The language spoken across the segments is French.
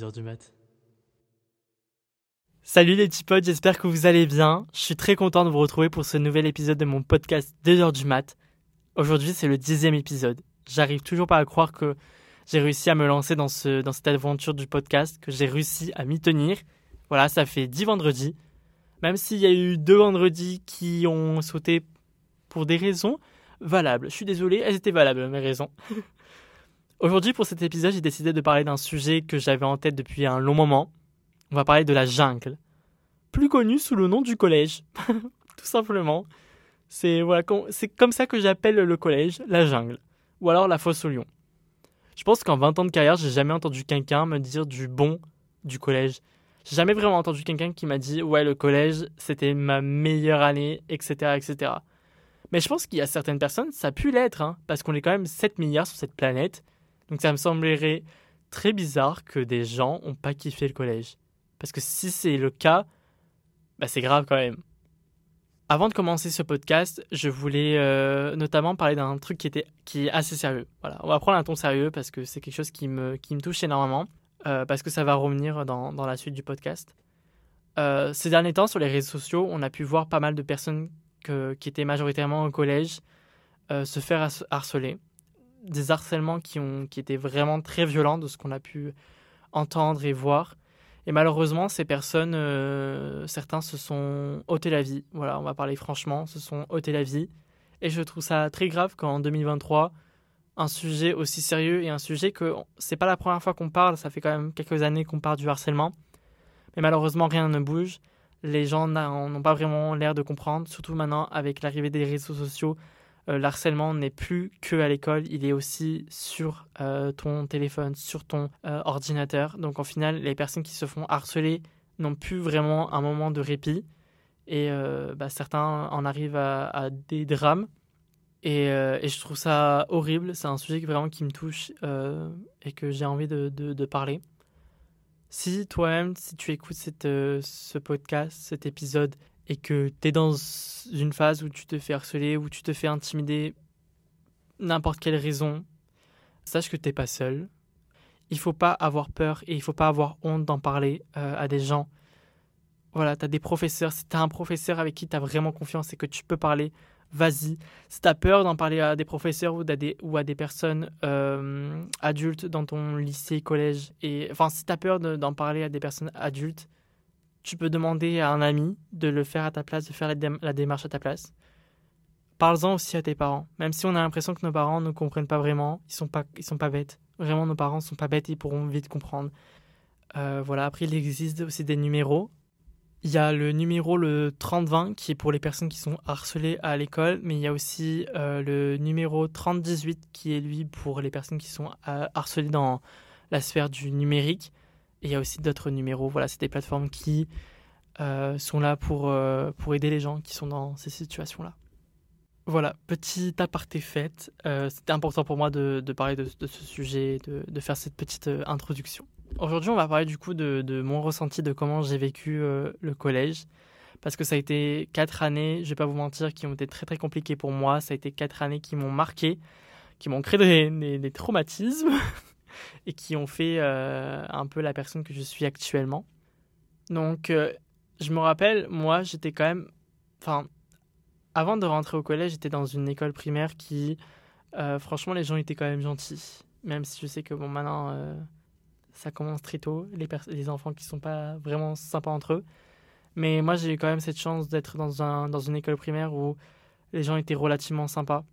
2h du mat. Salut les petits potes, j'espère que vous allez bien. Je suis très content de vous retrouver pour ce nouvel épisode de mon podcast 2h du mat. Aujourd'hui, c'est le dixième épisode. J'arrive toujours pas à croire que j'ai réussi à me lancer dans, ce, dans cette aventure du podcast, que j'ai réussi à m'y tenir. Voilà, ça fait 10 vendredis. Même s'il y a eu deux vendredis qui ont sauté pour des raisons valables. Je suis désolé, elles étaient valables, mes raisons. Aujourd'hui, pour cet épisode, j'ai décidé de parler d'un sujet que j'avais en tête depuis un long moment. On va parler de la jungle, plus connue sous le nom du collège, tout simplement. C'est voilà, comme ça que j'appelle le collège, la jungle, ou alors la fosse au lion. Je pense qu'en 20 ans de carrière, j'ai jamais entendu quelqu'un me dire du bon du collège. J'ai jamais vraiment entendu quelqu'un qui m'a dit ouais le collège c'était ma meilleure année, etc., etc. Mais je pense qu'il y a certaines personnes, ça a pu l'être, hein, parce qu'on est quand même 7 milliards sur cette planète. Donc ça me semblerait très bizarre que des gens n'ont pas kiffé le collège. Parce que si c'est le cas, bah c'est grave quand même. Avant de commencer ce podcast, je voulais euh, notamment parler d'un truc qui, était, qui est assez sérieux. Voilà, on va prendre un ton sérieux parce que c'est quelque chose qui me, qui me touche énormément, euh, parce que ça va revenir dans, dans la suite du podcast. Euh, ces derniers temps, sur les réseaux sociaux, on a pu voir pas mal de personnes qui étaient majoritairement au collège se faire harceler des harcèlements qui, ont, qui étaient vraiment très violents de ce qu'on a pu entendre et voir. Et malheureusement, ces personnes, euh, certains se sont ôtés la vie. Voilà, on va parler franchement, se sont ôtés la vie. Et je trouve ça très grave qu'en 2023, un sujet aussi sérieux et un sujet que c'est pas la première fois qu'on parle, ça fait quand même quelques années qu'on parle du harcèlement. Mais malheureusement, rien ne bouge. Les gens n'ont pas vraiment l'air de comprendre, surtout maintenant avec l'arrivée des réseaux sociaux euh, l'harcèlement n'est plus que à l'école, il est aussi sur euh, ton téléphone, sur ton euh, ordinateur. Donc en final, les personnes qui se font harceler n'ont plus vraiment un moment de répit. Et bah, certains en arrivent à, des drames. Et, je trouve ça horrible. C'est un sujet vraiment qui me touche et que j'ai envie de, parler. Si toi-même, si tu écoutes ce podcast, cet épisode, et que tu es dans une phase où tu te fais harceler, où tu te fais intimider, n'importe quelle raison, sache que tu n'es pas seul. Il faut pas avoir peur et il faut pas avoir honte d'en parler euh, à des gens. Voilà, tu as des professeurs. Si tu as un professeur avec qui tu as vraiment confiance et que tu peux parler, vas-y. Si tu as peur d'en parler à des professeurs ou à des, ou à des personnes euh, adultes dans ton lycée, collège, et enfin, si tu as peur d'en parler à des personnes adultes, tu peux demander à un ami de le faire à ta place, de faire la, démarche à ta place. Parle-en aussi à tes parents. Même si on a l'impression que nos parents ne comprennent pas vraiment, ils sont pas, ils sont pas bêtes. Vraiment, nos parents sont pas bêtes, ils pourront vite comprendre. Euh, voilà. Après, il existe aussi des numéros. Il y a le numéro le 3020 qui est pour les personnes qui sont harcelées à l'école, mais il y a aussi euh, le numéro 3018 qui est lui pour les personnes qui sont euh, harcelées dans la sphère du numérique. Et il y a aussi d'autres numéros. Voilà, c'est des plateformes qui euh, sont là pour, euh, pour aider les gens qui sont dans ces situations-là. Voilà, petit aparté fait. Euh, C'était important pour moi de, parler de, ce sujet, de, de faire cette petite introduction. Aujourd'hui, on va parler du coup de, mon ressenti de comment j'ai vécu le collège. Parce que ça a été quatre années, je vais pas vous mentir, qui ont été très très compliquées pour moi. Ça a été quatre années qui m'ont marqué, qui m'ont créé des, des traumatismes. et qui ont fait euh, un peu la personne que je suis actuellement. Donc, euh, je me rappelle, moi, j'étais quand même. Enfin, avant de rentrer au collège, j'étais dans une école primaire qui. Euh, franchement, les gens étaient quand même gentils. Même si je sais que, bon, maintenant, ça commence très tôt, les, les enfants qui sont pas vraiment sympas entre eux. Mais moi, j'ai eu quand même cette chance d'être dans, un, dans une école primaire où les gens étaient relativement sympas.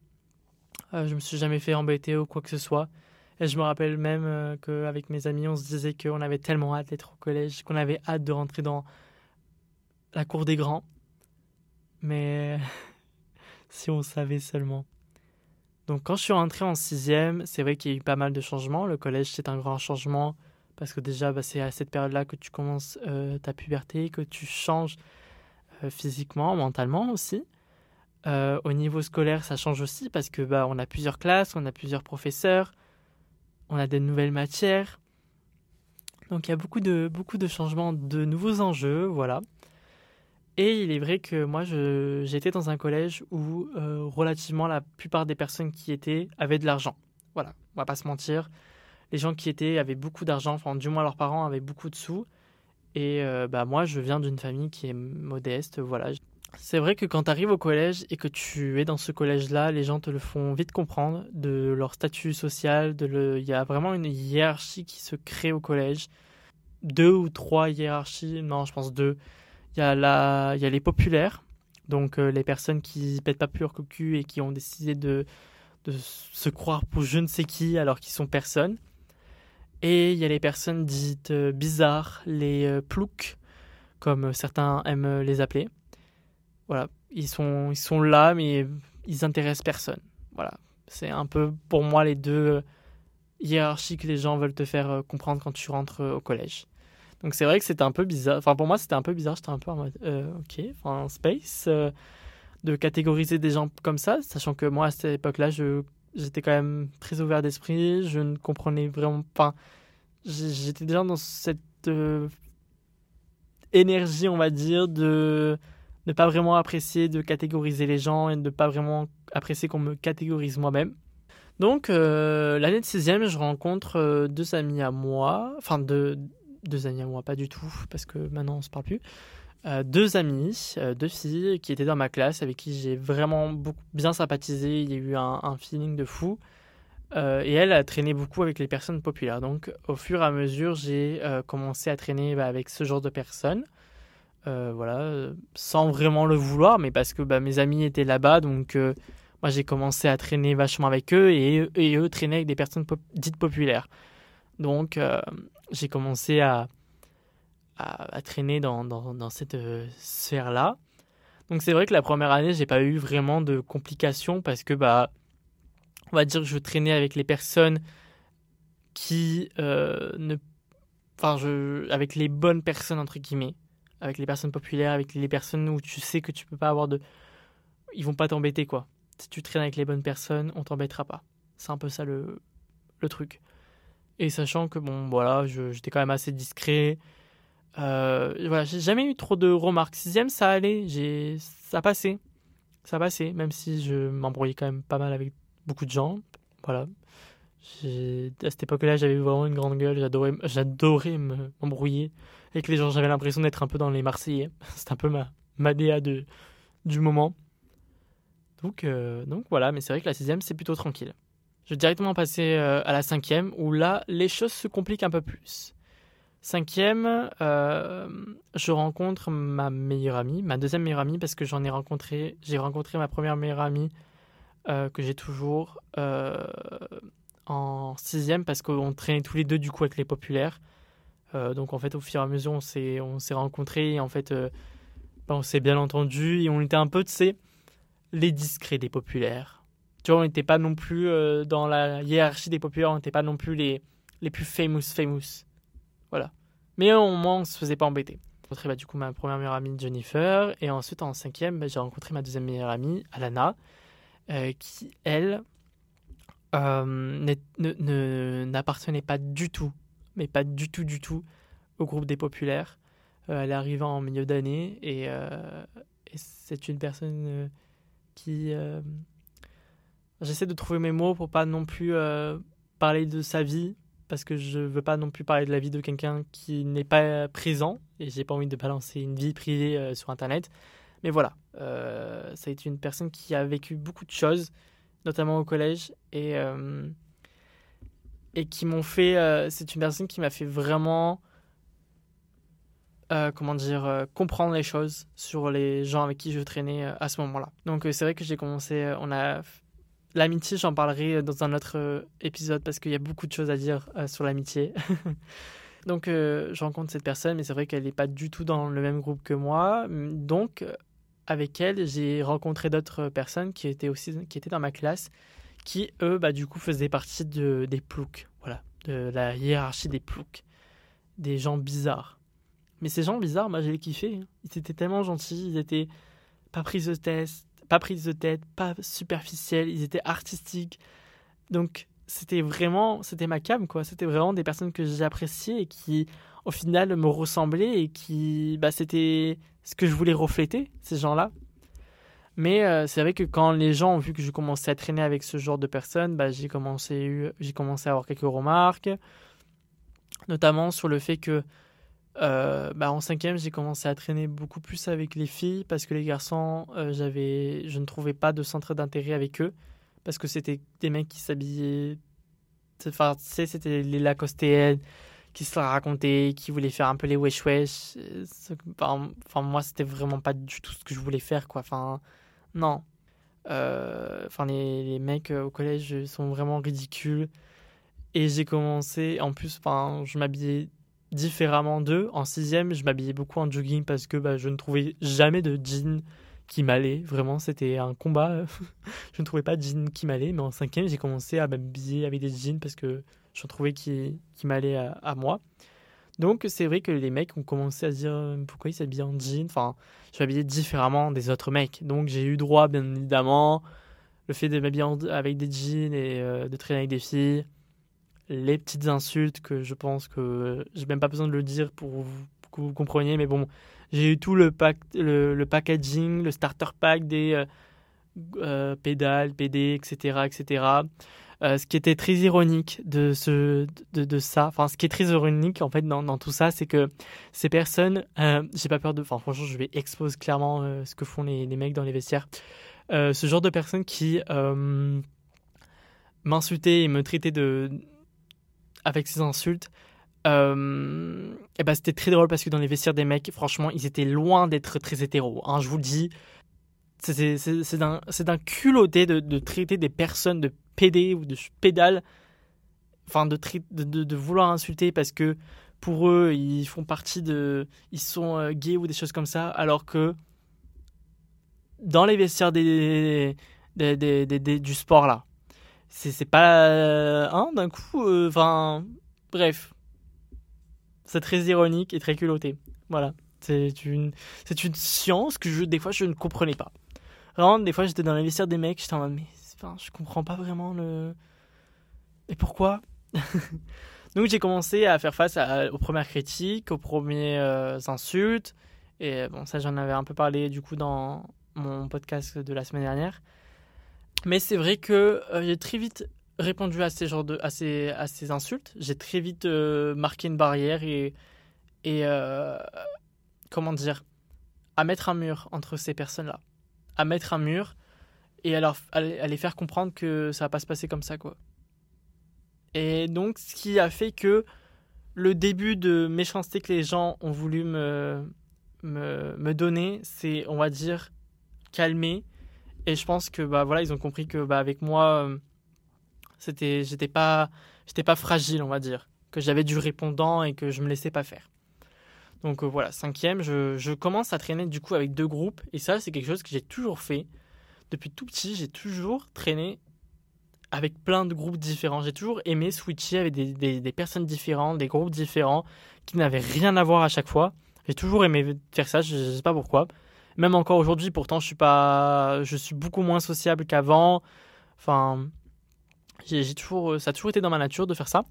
je me suis jamais fait embêter ou quoi que ce soit. Et je me rappelle même euh, qu'avec mes amis, on se disait qu'on avait tellement hâte d'être au collège, qu'on avait hâte de rentrer dans la cour des grands. Mais si on savait seulement. Donc quand je suis rentré en sixième, c'est vrai qu'il y a eu pas mal de changements. Le collège, c'est un grand changement parce que déjà, bah, c'est à cette période-là que tu commences euh, ta puberté, que tu changes euh, physiquement, mentalement aussi. au niveau scolaire, ça change aussi parce que bah, on a plusieurs classes, on a plusieurs professeurs on a des nouvelles matières. Donc il y a beaucoup de, beaucoup de changements, de nouveaux enjeux, voilà. Et il est vrai que moi, j'étais dans un collège où euh, relativement la plupart des personnes qui étaient avaient de l'argent. Voilà, on va pas se mentir. les gens qui étaient avaient beaucoup d'argent, enfin du moins leurs parents avaient beaucoup de sous. Et euh, bah moi, je viens d'une famille qui est modeste, voilà. C'est vrai que quand tu arrives au collège et que tu es dans ce collège-là, les gens te le font vite comprendre de leur statut social. De. Il y a vraiment une hiérarchie qui se crée au collège. Deux ou trois hiérarchies, non, je pense deux. Il y a, les populaires, donc euh, les personnes qui pètent pas pur cocu et qui ont décidé de, de se croire pour je ne sais qui alors qu'ils sont personne. Et il y a les personnes dites euh, bizarres, les euh, ploucs, comme certains aiment les appeler. Voilà, ils sont, ils sont là, mais ils intéressent personne. Voilà, c'est un peu pour moi les deux hiérarchies que les gens veulent te faire euh, comprendre quand tu rentres au collège. Donc c'est vrai que c'était un peu bizarre. Enfin, pour moi, c'était un peu bizarre. J'étais un peu en mode, ok, enfin, space, de catégoriser des gens comme ça, sachant que moi, à cette époque-là, je j'étais quand même très ouvert d'esprit, je ne comprenais vraiment pas. J'étais déjà dans cette euh, énergie, on va dire, de ne pas vraiment apprécier de catégoriser les gens et ne pas vraiment apprécier qu'on me catégorise moi-même. Donc, euh, l'année de 6 je rencontre euh, deux amis à moi, enfin deux, deux amis à moi, pas du tout, parce que maintenant on se parle plus. Euh, deux amies, euh, deux filles qui étaient dans ma classe, avec qui j'ai vraiment beaucoup, bien sympathisé. Il y a eu un, feeling de fou. Et elle a traîné beaucoup avec les personnes populaires. Donc, au fur et à mesure, j'ai commencé à traîner bah, avec ce genre de personnes. Voilà, sans vraiment le vouloir, mais parce que bah, mes amis étaient là-bas. Donc, moi, j'ai commencé à traîner vachement avec eux et, eux traînaient avec des personnes dites populaires. Donc, j'ai commencé à à, traîner dans, dans, dans cette euh, sphère-là. Donc c'est vrai que la première année, j'ai pas eu vraiment de complications parce que bah on va dire que je traînais avec les personnes qui euh, ne enfin je avec les bonnes personnes entre guillemets, avec les personnes populaires, avec les personnes où tu sais que tu peux pas avoir de ils vont pas t'embêter quoi. Si tu traînes avec les bonnes personnes, on t'embêtera pas. C'est un peu ça le le truc. Et sachant que bon voilà, j'étais quand même assez discret, euh, voilà, j'ai jamais eu trop de remarques. Sixième, ça allait, j'ai, ça passait, ça passait, même si je m'embrouillais quand même pas mal avec beaucoup de gens. Voilà. À cette époque-là, j'avais vraiment une grande gueule, j'adorais, j'adorais m'embrouiller avec les gens. J'avais l'impression d'être un peu dans les Marseillais. C'était un peu ma, ma DA de, du moment. Donc, euh, donc voilà, mais c'est vrai que la sixième, c'est plutôt tranquille. Je vais directement passer euh, à la cinquième, où là, les choses se compliquent un peu plus. Cinquième, euh, je rencontre ma meilleure amie, ma deuxième meilleure amie, parce que j'en ai rencontré, j'ai rencontré ma première meilleure amie que j'ai toujours en sixième, parce qu'on traînait tous les deux du coup avec les populaires. Donc en fait, au fur et à mesure, on s'est, on s'est rencontrés et en fait, ben, on s'est bien entendu et on était un peu, tu sais, les discrets des populaires. Tu vois, on n'était pas non plus dans la hiérarchie des populaires, on n'était pas non plus les, les plus famous, famous. Voilà. Mais au moins, on se faisait pas embêter. J'ai rencontré bah, du coup ma première meilleure amie Jennifer. Et ensuite, en cinquième, bah, j'ai rencontré ma deuxième meilleure amie, Alana, euh, qui, elle, euh, n'appartenait pas du tout, mais pas du tout, du tout, au groupe des populaires. Euh, elle est arrivée en milieu d'année et, et c'est une personne qui. J'essaie de trouver mes mots pour pas non plus parler de sa vie parce que je veux pas non plus parler de la vie de quelqu'un qui n'est pas présent et j'ai pas envie de balancer une vie privée euh, sur internet. Mais voilà, euh, ça a été une personne qui a vécu beaucoup de choses, notamment au collège et euh, et qui m'ont fait. Euh, c'est une personne qui m'a fait vraiment comment dire, comprendre les choses sur les gens avec qui je traînais à ce moment-là. Donc c'est vrai que j'ai commencé, on a L'amitié, j'en parlerai euh, dans un autre euh, épisode parce qu'il y a beaucoup de choses à dire euh, sur l'amitié. Donc, je rencontre cette personne, mais c'est vrai qu'elle n'est pas du tout dans le même groupe que moi. Donc, avec elle, j'ai rencontré d'autres personnes qui étaient aussi qui étaient dans ma classe, qui eux, bah, du coup, faisaient partie de, des ploucs, voilà, de la hiérarchie des ploucs, des gens bizarres. Mais ces gens bizarres, moi, j'ai kiffé. Hein. Ils étaient tellement gentils, ils étaient pas pris de test, pas prise de tête, pas superficielle, ils étaient artistiques. Donc c'était vraiment, c'était ma cam quoi. C'était vraiment des personnes que j'appréciais et qui au final me ressemblaient et qui, bah c'était ce que je voulais refléter ces gens-là. Mais euh, c'est vrai que quand les gens ont vu que je commençais à traîner avec ce genre de personnes, bah, j'ai commencé, commencé à avoir quelques remarques, notamment sur le fait que euh, bah, en cinquième, j'ai commencé à traîner beaucoup plus avec les filles parce que les garçons, euh, je ne trouvais pas de centre d'intérêt avec eux parce que c'était des mecs qui s'habillaient, enfin, tu sais, c'était les Lacostéennes qui se racontaient, qui voulaient faire un peu les wesh wesh. Enfin, moi, c'était vraiment pas du tout ce que je voulais faire, quoi. Enfin, non. Euh, enfin, les, les, mecs au collège sont vraiment ridicules. Et j'ai commencé, en plus, je m'habillais différemment d'eux. En sixième, je m'habillais beaucoup en jogging parce que bah, je ne trouvais jamais de jean qui m'allait. Vraiment, c'était un combat. je ne trouvais pas de jean qui m'allait. Mais en cinquième, j'ai commencé à m'habiller avec des jeans parce que je trouvais qui, qui m'allait à, moi. Donc c'est vrai que les mecs ont commencé à se dire euh, pourquoi ils s'habillent en jean? Enfin, je m'habillais différemment des autres mecs. Donc j'ai eu droit, bien évidemment, le fait de m'habiller avec des jeans et euh, de traîner avec des filles les petites insultes que je pense que j'ai même pas besoin de le dire pour, que vous compreniez, mais bon, j'ai eu tout le, pack, le, packaging, le starter pack des euh, pédales, PD, etc. etc. Euh, ce qui était très ironique de, ce, de, ça, enfin, ce qui est très ironique en fait dans, tout ça, c'est que ces personnes, j'ai pas peur de, enfin, franchement, je vais exposer clairement ce que font les, mecs dans les vestiaires. ce genre de personnes qui m'insultaient et me traitaient de avec ses insultes. Euh, et ben c'était très drôle parce que dans les vestiaires des mecs, franchement, ils étaient loin d'être très hétéros. Hein, je vous le dis, c'est d'un culotté de, de, traiter des personnes de PD ou de pédales, enfin de, de, vouloir insulter parce que pour eux, ils font partie de. Ils sont euh, gays ou des choses comme ça, alors que dans les vestiaires des, des, des, du sport là, c'est pas hein, d'un coup euh, enfin bref. C'est très ironique et très culotté. Voilà. C'est une une science que je des fois je ne comprenais pas vraiment des fois j'étais dans l'investisseur des mecs j'étais en mode mais je comprends pas vraiment le et pourquoi? Donc j'ai commencé à faire face aux premières critiques aux premières euh, insultes et bon ça j'en avais un peu parlé du coup dans mon podcast de la semaine dernière mais c'est vrai que euh, j'ai très vite répondu à ces, genres de, à ces, à ces insultes. J'ai très vite euh, marqué une barrière et, et euh, comment dire, à mettre un mur entre ces personnes-là. À mettre un mur et à, à, les faire comprendre que ça va pas se passer comme ça, quoi. Et donc, ce qui a fait que le début de méchanceté que les gens ont voulu me, me, me donner, c'est, on va dire, calmer et je pense que bah voilà, ils ont compris que bah avec moi euh, c'était j'étais pas j'étais pas fragile, on va dire, que j'avais du répondant et que je me laissais pas faire. Donc euh, voilà, cinquième, je, commence à traîner du coup avec deux groupes et ça c'est quelque chose que j'ai toujours fait depuis tout petit. J'ai toujours traîné avec plein de groupes différents. J'ai toujours aimé switcher avec des, personnes différentes, des groupes différents qui n'avaient rien à voir à chaque fois. J'ai toujours aimé faire ça, je, je sais pas pourquoi. Même encore aujourd'hui, pourtant, je suis pas, je suis beaucoup moins sociable qu'avant. Enfin, j'ai toujours, ça a toujours été dans ma nature de faire ça.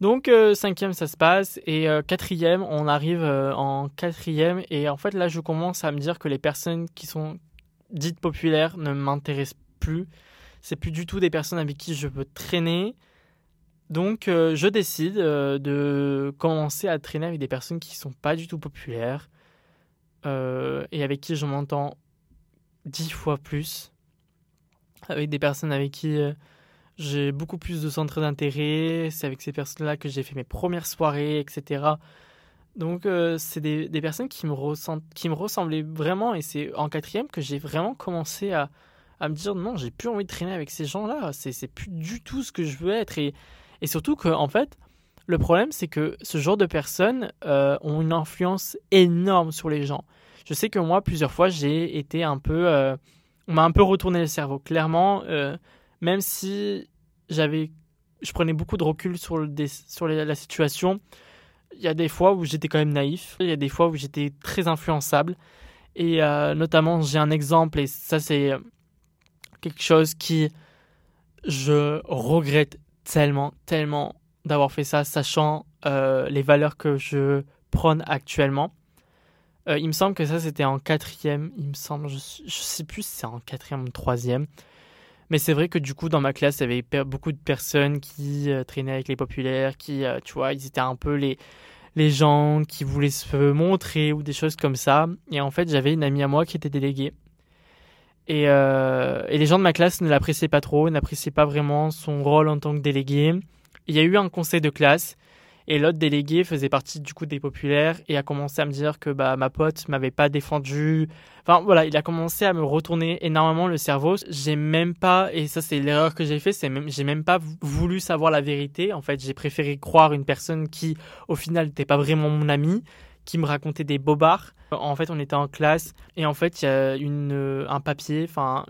Donc euh, cinquième, ça se passe et euh, quatrième, on arrive euh, en quatrième et en fait là, je commence à me dire que les personnes qui sont dites populaires ne m'intéressent plus. C'est plus du tout des personnes avec qui je veux traîner. Donc je décide de commencer à traîner avec des personnes qui sont pas du tout populaires, et avec qui je m'entends dix fois plus, avec des personnes avec qui j'ai beaucoup plus de centres d'intérêt, c'est avec ces personnes-là que j'ai fait mes premières soirées, etc. Donc euh, c'est des, personnes qui me, qui me ressemblaient vraiment et c'est en quatrième que j'ai vraiment commencé à, à me dire non, j'ai plus envie de traîner avec ces gens-là, c'est plus du tout ce que je veux être et, et surtout que en fait, le problème, c'est que ce genre de personnes euh, ont une influence énorme sur les gens. Je sais que moi, plusieurs fois, j'ai été un peu... Euh, on m'a un peu retourné le cerveau. Clairement, même si j'avais... Je prenais beaucoup de recul sur, le, sur la situation, il y a des fois où j'étais quand même naïf. Il y a des fois où j'étais très influençable. Et notamment, j'ai un exemple, et ça, c'est quelque chose qui... Je regrette tellement, tellement d'avoir fait ça, sachant euh, les valeurs que je prône actuellement. Euh, il me semble que ça, c'était en quatrième. Il me semble, je, je sais plus si c'est en quatrième ou troisième. Mais c'est vrai que du coup, dans ma classe, il y avait beaucoup de personnes qui euh, traînaient avec les populaires, qui, euh, tu vois, ils étaient un peu les, les gens qui voulaient se montrer ou des choses comme ça. Et en fait, j'avais une amie à moi qui était déléguée. Et, et les gens de ma classe ne l'appréciaient pas trop, n'appréciaient pas vraiment son rôle en tant que délégué. Il y a eu un conseil de classe et l'autre délégué faisait partie du coup des populaires et a commencé à me dire que bah, ma pote m'avait pas défendu. Enfin voilà, il a commencé à me retourner énormément le cerveau. J'ai même pas, et ça c'est l'erreur que j'ai fait, c'est même, j'ai même pas voulu savoir la vérité. En fait, j'ai préféré croire une personne qui au final n'était pas vraiment mon ami, qui me racontait des bobards. En fait, on était en classe et en fait, il y a une, un papier, enfin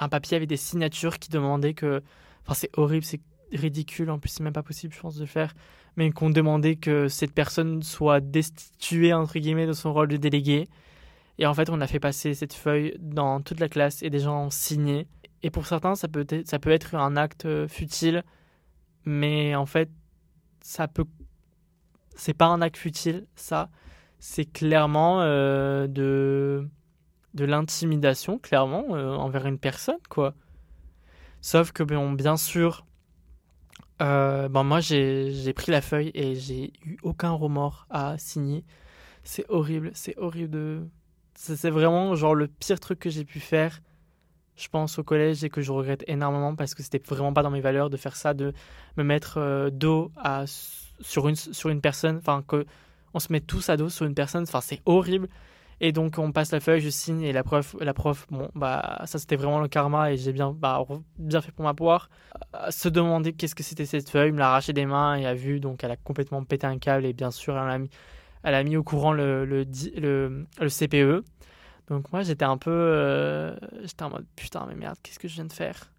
un papier avec des signatures qui demandaient que, enfin c'est horrible, c'est ridicule, en plus c'est même pas possible je pense de faire, mais qu'on demandait que cette personne soit destituée entre guillemets de son rôle de délégué. Et en fait on a fait passer cette feuille dans toute la classe et des gens ont signé. Et pour certains ça peut être, ça peut être un acte euh, futile, mais en fait ça peut... C'est pas un acte futile, ça. C'est clairement euh, de, de l'intimidation, clairement, euh, envers une personne, quoi. Sauf que, bien sûr, euh, bon, moi, j'ai pris la feuille et j'ai eu aucun remords à signer. C'est horrible, c'est horrible de. C'est vraiment genre le pire truc que j'ai pu faire, je pense, au collège et que je regrette énormément parce que c'était vraiment pas dans mes valeurs de faire ça, de me mettre euh, dos à, sur, une, sur une personne, enfin, que on se met tous à dos sur une personne, enfin, c'est horrible. Et donc on passe la feuille, je signe et la prof, la prof bon bah ça c'était vraiment le karma et j'ai bien bah, bien fait pour ma poire. se demander qu'est-ce que c'était cette feuille, me l'a arraché des mains et a vu donc elle a complètement pété un câble et bien sûr elle a mis, elle a mis au courant le, le, le, CPE. Donc moi j'étais un peu euh, j'étais en mode putain mais merde qu'est-ce que je viens de faire?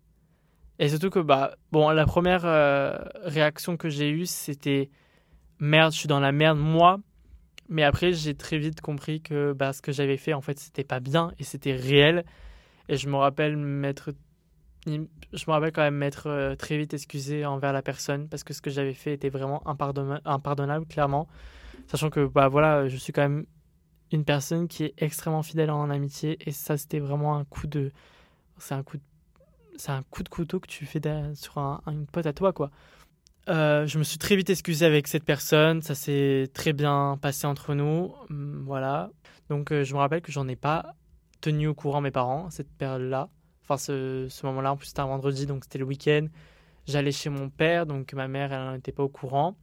Et surtout que bah bon la première euh, réaction que j'ai eue c'était merde je suis dans la merde moi mais après, j'ai très vite compris que bah, ce que j'avais fait, en fait, c'était pas bien et c'était réel. Et je me rappelle m'être. Je me rappelle quand même m'être euh, très vite excusé envers la personne parce que ce que j'avais fait était vraiment impardonnable, clairement. Sachant que, bah voilà, je suis quand même une personne qui est extrêmement fidèle en amitié et ça, c'était vraiment un coup de. C'est un coup de. C'est un coup de couteau que tu fais sur un, une pote à toi, quoi. Euh, je me suis très vite excusé avec cette personne, ça s'est très bien passé entre nous, hum, voilà. Donc euh, je me rappelle que j'en ai pas tenu au courant mes parents cette période-là, enfin ce, ce moment-là, en plus c'était un vendredi, donc c'était le week-end. J'allais chez mon père, donc ma mère elle n'était pas au courant.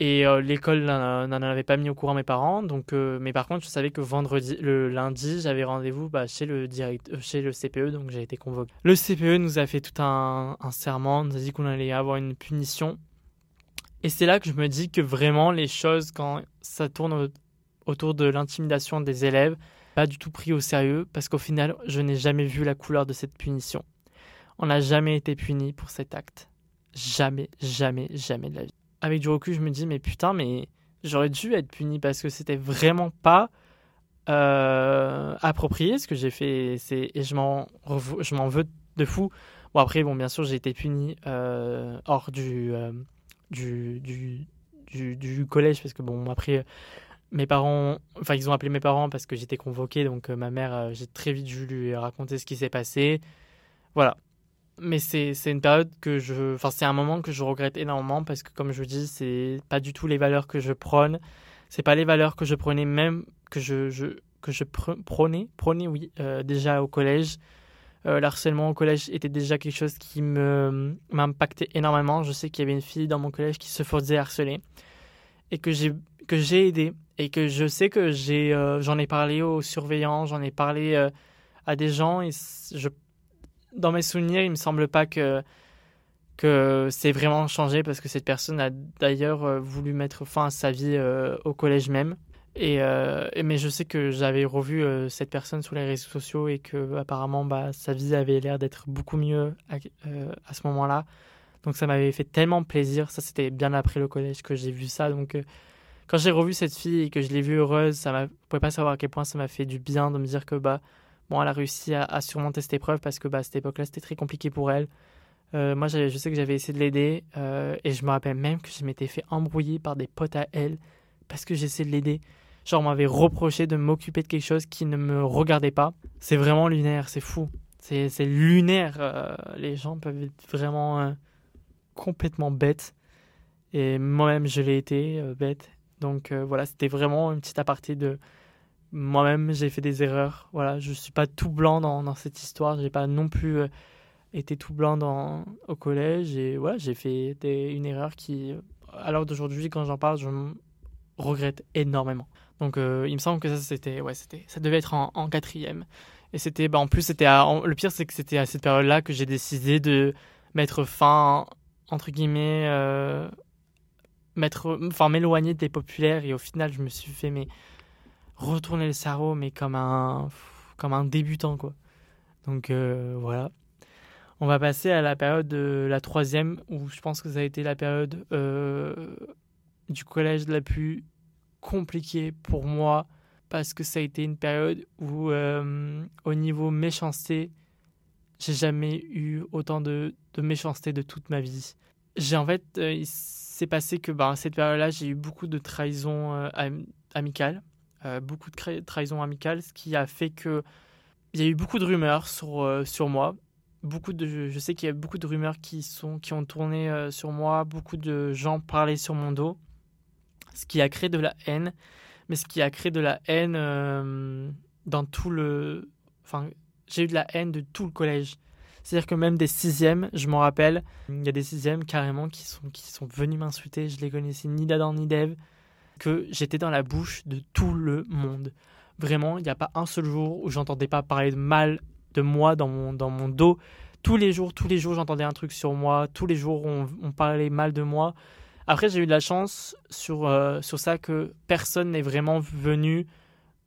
Et euh, l'école n'en avait pas mis au courant mes parents. Donc, euh, mais par contre, je savais que vendredi, le lundi, j'avais rendez-vous bah, chez, le euh, chez le CPE, donc j'ai été convoqué. Le CPE nous a fait tout un, un serment, nous a dit qu'on allait avoir une punition. Et c'est là que je me dis que vraiment les choses, quand ça tourne autour de l'intimidation des élèves, pas du tout pris au sérieux, parce qu'au final, je n'ai jamais vu la couleur de cette punition. On n'a jamais été puni pour cet acte. Jamais, jamais, jamais de la vie avec du recul, je me dis, mais putain, mais j'aurais dû être puni parce que c'était vraiment pas euh, approprié ce que j'ai fait. Et je m'en, veux de fou. Bon, après, bon, bien sûr, j'ai été puni euh, hors euh, du, du, du, du, collège parce que, bon, après, mes parents, enfin, ils ont appelé mes parents parce que j'étais convoqué. Donc, ma mère, j'ai très vite dû lui raconter ce qui s'est passé. Voilà mais c'est une période que je enfin c'est un moment que je regrette énormément parce que comme je vous dis c'est pas du tout les valeurs que je prône. C'est pas les valeurs que je prenais même que je, je que je prônais prônais oui euh, déjà au collège. Euh, l'harcèlement au collège était déjà quelque chose qui m'impactait énormément. Je sais qu'il y avait une fille dans mon collège qui se faisait harceler et que j'ai que aidé et que je sais que euh, j'en ai parlé aux surveillants j'en ai parlé à des gens et je dans mes souvenirs, il me semble pas que que c'est vraiment changé parce que cette personne a d'ailleurs euh, voulu mettre fin à sa vie euh, au collège même. Euh, et, mais je sais que j'avais revu cette personne sur les réseaux sociaux et que apparemment bah, sa vie avait l'air d'être beaucoup mieux à, ce moment-là. Donc ça m'avait fait tellement plaisir. Ça c'était bien après le collège que j'ai vu ça. Donc quand j'ai revu cette fille et que je l'ai vue heureuse, ça m'a, pouvais pas savoir à quel point ça m'a fait du bien de me dire que bah bon, elle a réussi à, surmonter cette épreuve parce que bah, à cette époque-là, c'était très compliqué pour elle. Euh, moi, je sais que j'avais essayé de l'aider euh, et je me rappelle même que je m'étais fait embrouiller par des potes à elle parce que j'essayais de l'aider. Genre, on m'avait reproché de m'occuper de quelque chose qui ne me regardait pas. C'est vraiment lunaire, c'est fou. C'est lunaire. Euh, les gens peuvent être vraiment complètement bêtes. Et moi-même, je l'ai été bête. Donc voilà, c'était vraiment une petite aparté de moi-même, j'ai fait des erreurs. Voilà, je suis pas tout blanc dans, dans cette histoire. J'ai pas non plus été tout blanc dans, au collège. Et voilà, j'ai fait une erreur qui, à l'heure d'aujourd'hui, quand j'en parle, je regrette énormément. Donc euh, il me semble que ça c'était ouais c'était ça devait être en, quatrième et c'était bah, en plus c'était le pire c'est que c'était à cette période là que j'ai décidé de mettre fin entre guillemets euh, mettre enfin m'éloigner des populaires et au final je me suis fait mais retourner le cerveau mais comme un comme un débutant quoi. Donc euh, voilà. On va passer à la période de la troisième où je pense que ça a été la période du collège la plus compliqué pour moi parce que ça a été une période où, euh, au niveau méchanceté, j'ai jamais eu autant de, de, méchanceté de toute ma vie. J'ai en fait, euh, il s'est passé que bah, cette période-là, j'ai eu beaucoup de trahisons euh, beaucoup de trahisons amicales, ce qui a fait que il y a eu beaucoup de rumeurs sur, sur moi. Beaucoup de, je sais qu'il y a beaucoup de rumeurs qui, sont, qui ont tourné sur moi, beaucoup de gens parlaient sur mon dos ce qui a créé de la haine, mais ce qui a créé de la haine euh, dans tout le. Enfin, j'ai eu de la haine de tout le collège. C'est-à-dire que même des sixièmes, je m'en rappelle, il y a des sixièmes carrément qui sont, qui sont venus m'insulter, je les connaissais ni d'Adam ni d'Eve, que j'étais dans la bouche de tout le monde. Vraiment, il n'y a pas un seul jour où j'entendais pas parler de mal de moi dans mon, dans mon dos. Tous les jours, tous les jours, j'entendais un truc sur moi. Tous les jours, on, parlait mal de moi. Après, j'ai eu de la chance sur, euh, sur ça que personne n'est vraiment venu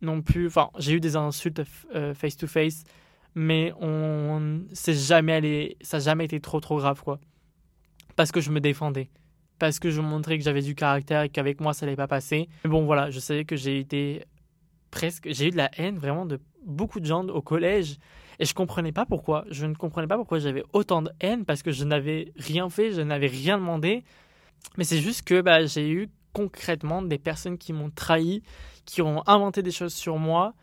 non plus. Enfin, j'ai eu des insultes euh, face to face, mais on c'est jamais allé, ça n'a jamais été trop trop grave quoi. Parce que je me défendais, parce que je montrais que j'avais du caractère et qu'avec moi ça n'allait pas passer. Mais bon, voilà, je savais que j'ai été presque, j'ai eu de la haine vraiment de beaucoup de gens au collège. Et je comprenais pas pourquoi. Je ne comprenais pas pourquoi j'avais autant de haine parce que je n'avais rien fait, je n'avais rien demandé. Mais c'est juste que bah, j'ai eu concrètement des personnes qui m'ont trahi, qui ont inventé des choses sur moi,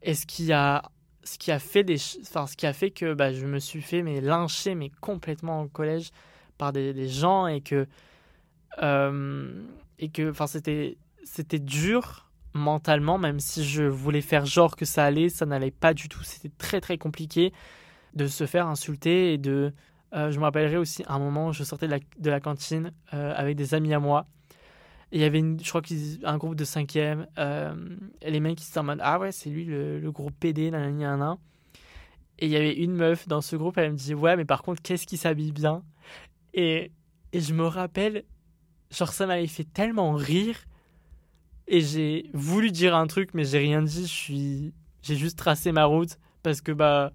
et ce qui a, ce qui a fait des, enfin, ce qui a fait que bah, je me suis fait mais lyncher mais complètement au collège par des, gens et que et que enfin c'était c'était dur mentalement même si je voulais faire genre que ça allait ça n'allait pas du tout c'était très très compliqué de se faire insulter et de euh, je me rappellerai aussi un moment où je sortais de la, cantine euh, avec des amis à moi. Et il y avait, je crois, un groupe de cinquième. Euh, les mecs qui étaient en mode Ah ouais, c'est lui le, gros PD. Et il y avait une meuf dans ce groupe, elle me dit Ouais, mais par contre, qu'est-ce qui s'habille bien? Et, et je me rappelle, genre, ça m'avait fait tellement rire. Et j'ai voulu dire un truc, mais j'ai rien dit. Je suis, j'ai juste tracé ma route parce que, bah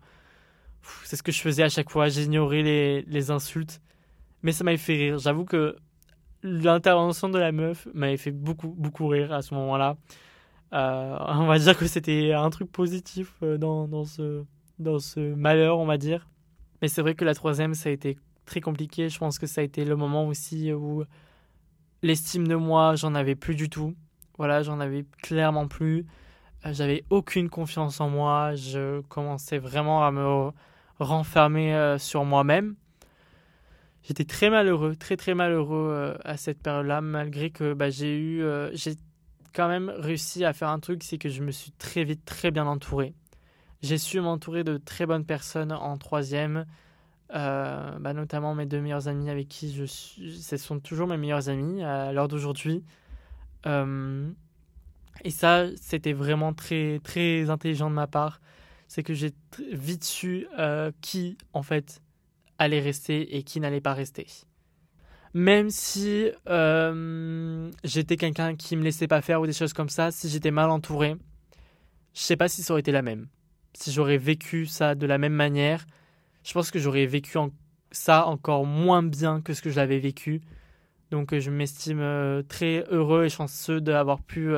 c'est ce que je faisais à chaque fois, j'ignorais les, les insultes. Mais ça m'avait fait rire. J'avoue que l'intervention de la meuf m'avait fait beaucoup, beaucoup rire à ce moment-là. Euh, on va dire que c'était un truc positif euh, dans, dans, ce, dans ce malheur, on va dire. Mais c'est vrai que la troisième, ça a été très compliqué. Je pense que ça a été le moment aussi où l'estime de moi, j'en avais plus du tout. Voilà, j'en avais clairement plus. Euh, j'avais aucune confiance en moi. Je commençais vraiment à me renfermé euh, sur moi-même. J'étais très malheureux, très très malheureux euh, à cette période-là, malgré que bah, j'ai eu, j'ai quand même réussi à faire un truc, c'est que je me suis très vite très bien entouré. J'ai su m'entourer de très bonnes personnes en troisième, bah, notamment mes deux meilleurs amis avec qui je suis, ce sont toujours mes meilleurs amis à l'heure d'aujourd'hui. et ça, c'était vraiment très très intelligent de ma part c'est que j'ai vite su euh, qui, en fait, allait rester et qui n'allait pas rester. Même si euh, j'étais quelqu'un qui me laissait pas faire ou des choses comme ça, si j'étais mal entouré, je sais pas si ça aurait été la même. Si j'aurais vécu ça de la même manière, je pense que j'aurais vécu ça encore moins bien que ce que je l'avais vécu. Donc je m'estime euh, très heureux et chanceux d'avoir pu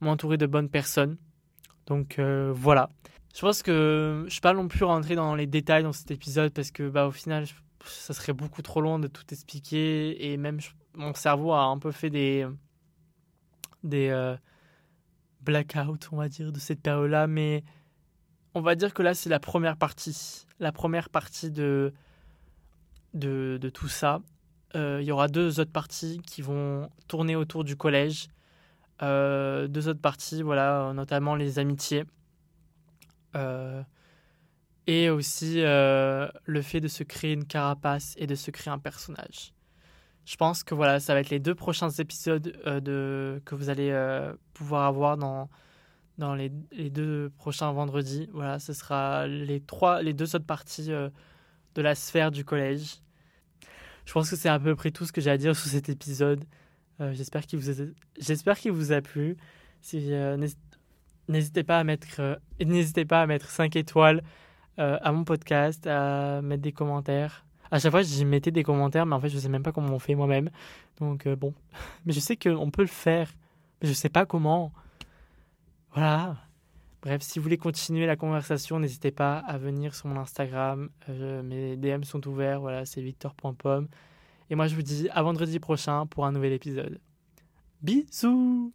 m'entourer de bonnes personnes. Donc voilà. Je pense que je ne suis pas non plus rentré dans les détails dans cet épisode parce que bah, au final, ça serait beaucoup trop long de tout expliquer et même mon cerveau a un peu fait des, des, euh, blackout, on va dire, de cette période-là, mais on va dire que là, c'est la première partie. La première partie de, de, tout ça. Euh, il y aura deux autres parties qui vont tourner autour du collège. Euh, deux autres parties, voilà, notamment les amitiés. Euh, et aussi le fait de se créer une carapace et de se créer un personnage. Je pense que voilà, ça va être les deux prochains épisodes de, que vous allez pouvoir avoir dans, dans les, deux prochains vendredis. Voilà, ce sera les, trois, les deux autres parties de la sphère du collège. Je pense que c'est à peu près tout ce que j'ai à dire sur cet épisode. Euh, j'espère qu'il vous, a... j'espère qu'il vous a plu. Si, euh, n'hésitez pas à mettre, euh, n'hésitez pas à mettre 5 étoiles à mon podcast, à mettre des commentaires. À chaque fois, j'y mettais des commentaires, mais en fait, je sais même pas comment on fait moi-même. Donc bon, mais je sais qu'on peut le faire, mais je sais pas comment. Voilà. Bref, si vous voulez continuer la conversation, n'hésitez pas à venir sur mon Instagram. Euh, mes DM sont ouverts. Voilà, c'est victor.pom. Et moi, je vous dis à vendredi prochain pour un nouvel épisode. Bisous